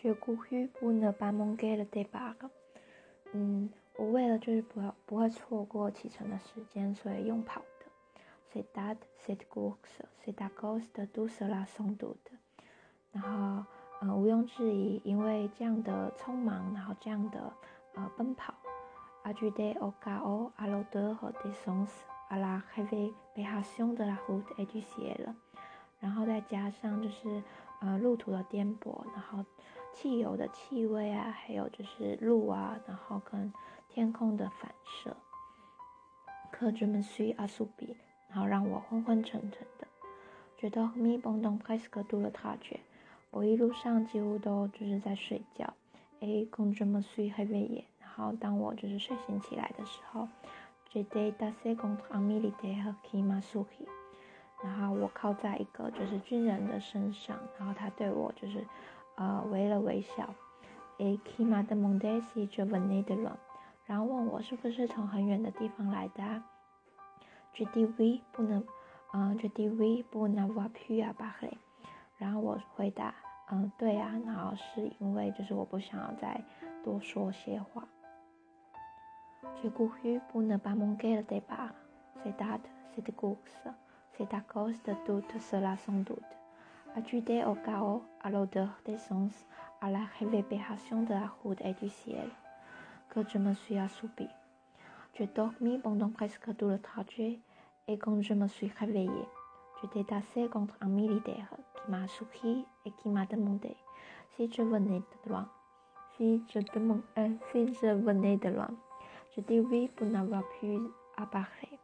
学故语不能把梦给了 debug。嗯，我为了就是不要不会错过启程的时间，所以用跑的。所以 that set goals，所以 goals 的都设了诵读的。然后，呃，毋庸置疑，因为这样的匆忙，然后这样的呃奔跑，阿居得奥加奥阿罗德和迪松斯阿拉还未被他凶用的胡的 H 鞋了。然后再加上就是呃路途的颠簸，然后。汽油的气味啊，还有就是路啊，然后跟天空的反射，可这么睡阿苏比，然后让我昏昏沉沉的，觉得咪蹦动开始个度了他觉，我一路上几乎都就是在睡觉，哎，公这么睡还没夜，然后当我就是睡醒起来的时候，觉得大塞公阿米里德和基马苏希，然后我靠在一个就是军人的身上，然后他对我就是。呃，微了微笑。诶，qui m'a demandé si je venais de loin，然后问我是不是从很远的地方来的。啊。Je dis oui，不能，嗯，je dis oui pour n'avoir pu parler。然后我回答，嗯，对啊，然后是因为就是我不想要再多说些话。Je cours pour ne pas manquer le départ。C'est ça, c'est course, c'est à cause de tout cela sans doute。Ajouter au chaos, à l'odeur des sons, à la réverbération de la route et du ciel, que je me suis assoupie. J'ai dormi pendant presque tout le trajet, et quand je me suis réveillée, j'étais tassée contre un militaire qui m'a souri et qui m'a demandé si je venais de loin. Si je, demande, euh, si je venais de loin, je dis oui pour n'avoir pu parler.